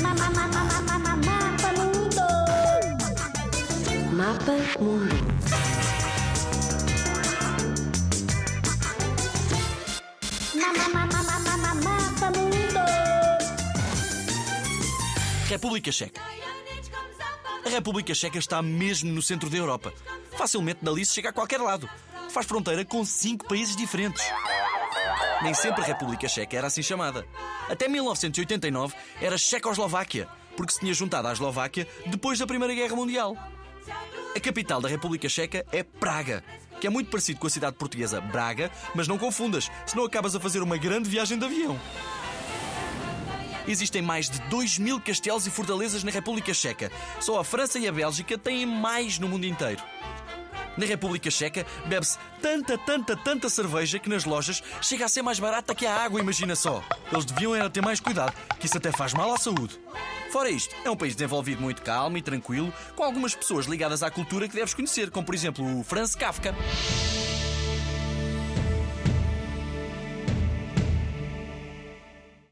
Mapa Mundo. Mapa Mundo. República Checa. A República Checa está mesmo no centro da Europa. Facilmente dali se chega a qualquer lado. Faz fronteira com cinco países diferentes. Nem sempre a República Checa era assim chamada. Até 1989 era Checoslováquia, porque se tinha juntado à Eslováquia depois da Primeira Guerra Mundial. A capital da República Checa é Praga, que é muito parecido com a cidade portuguesa Braga, mas não confundas, senão acabas a fazer uma grande viagem de avião. Existem mais de 2 mil castelos e fortalezas na República Checa. Só a França e a Bélgica têm mais no mundo inteiro. Na República Checa bebe-se tanta, tanta, tanta cerveja que nas lojas chega a ser mais barata que a água, imagina só. Eles deviam era ter mais cuidado, que isso até faz mal à saúde. Fora isto, é um país desenvolvido muito calmo e tranquilo, com algumas pessoas ligadas à cultura que deves conhecer, como por exemplo o Franz Kafka.